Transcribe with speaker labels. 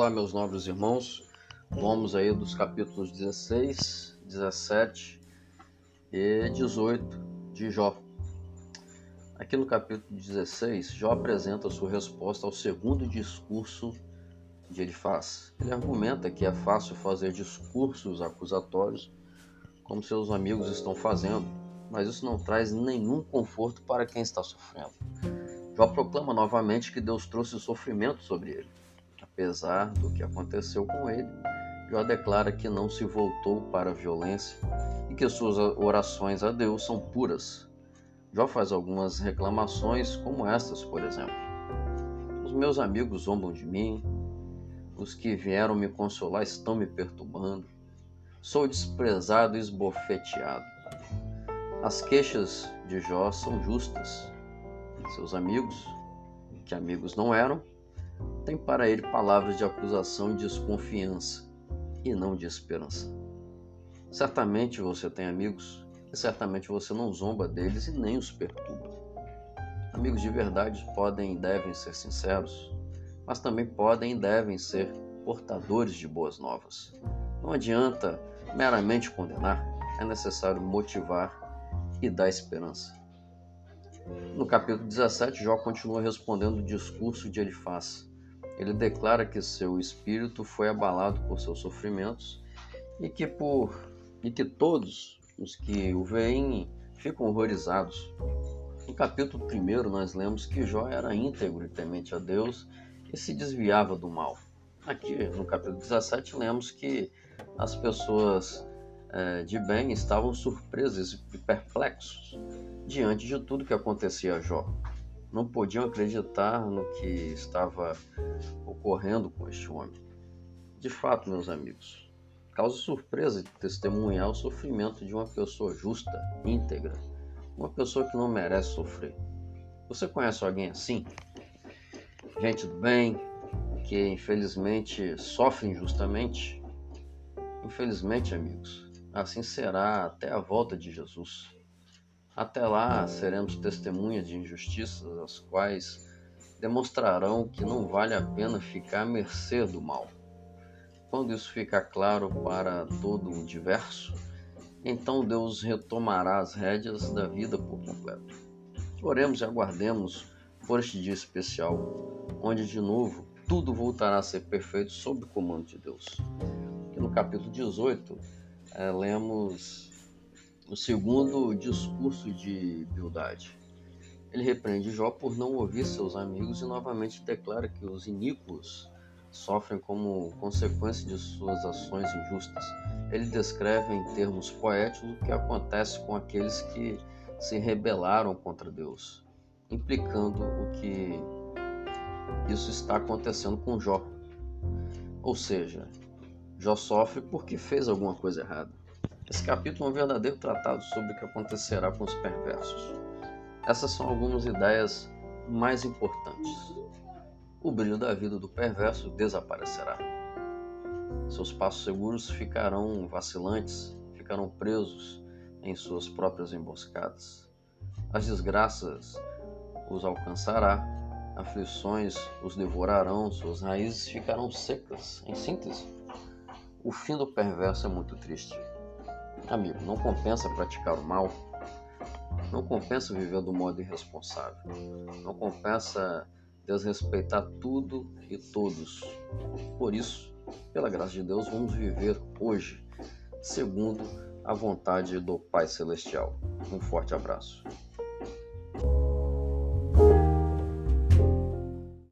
Speaker 1: Olá, meus nobres irmãos. Vamos aí dos capítulos 16, 17 e 18 de Jó. Aqui no capítulo 16, Jó apresenta sua resposta ao segundo discurso de Elifaz. Ele argumenta que é fácil fazer discursos acusatórios, como seus amigos estão fazendo, mas isso não traz nenhum conforto para quem está sofrendo. Jó proclama novamente que Deus trouxe sofrimento sobre ele Apesar do que aconteceu com ele, Jó declara que não se voltou para a violência e que suas orações a Deus são puras. Jó faz algumas reclamações, como estas, por exemplo. Os meus amigos zombam de mim, os que vieram me consolar estão me perturbando. Sou desprezado e esbofeteado. As queixas de Jó são justas. Seus amigos, que amigos não eram, tem para ele palavras de acusação e desconfiança, e não de esperança. Certamente você tem amigos e certamente você não zomba deles e nem os perturba. Amigos de verdade podem e devem ser sinceros, mas também podem e devem ser portadores de boas novas. Não adianta meramente condenar, é necessário motivar e dar esperança. No capítulo 17, Jó continua respondendo o discurso de Elifaz, ele declara que seu espírito foi abalado por seus sofrimentos e que por e que todos os que o veem ficam horrorizados. No capítulo 1 nós lemos que Jó era íntegro e temente a Deus e se desviava do mal. Aqui no capítulo 17 lemos que as pessoas é, de bem estavam surpresas e perplexos diante de tudo que acontecia a Jó não podiam acreditar no que estava ocorrendo com este homem. De fato, meus amigos, causa surpresa testemunhar o sofrimento de uma pessoa justa, íntegra, uma pessoa que não merece sofrer. Você conhece alguém assim? Gente do bem, que infelizmente sofre injustamente? Infelizmente, amigos, assim será até a volta de Jesus. Até lá seremos testemunhas de injustiças, as quais demonstrarão que não vale a pena ficar à mercê do mal. Quando isso ficar claro para todo o universo, então Deus retomará as rédeas da vida por completo. Oremos e aguardemos por este dia especial, onde de novo tudo voltará a ser perfeito sob o comando de Deus. Aqui no capítulo 18, é, eh, lemos o segundo discurso de Bildade. Ele repreende Jó por não ouvir seus amigos e novamente declara que os iníquos sofrem como consequência de suas ações injustas. Ele descreve em termos poéticos o que acontece com aqueles que se rebelaram contra Deus, implicando o que isso está acontecendo com Jó. Ou seja, Jó sofre porque fez alguma coisa errada. Esse capítulo é um verdadeiro tratado sobre o que acontecerá com os perversos. Essas são algumas ideias mais importantes. O brilho da vida do perverso desaparecerá. Seus passos seguros ficarão vacilantes, ficarão presos em suas próprias emboscadas. As desgraças os alcançará, aflições os devorarão, suas raízes ficarão secas. Em síntese, o fim do perverso é muito triste. Amigo, não compensa praticar o mal, não compensa viver do modo irresponsável, não compensa desrespeitar tudo e todos. Por isso, pela graça de Deus, vamos viver hoje segundo a vontade do Pai Celestial. Um forte abraço.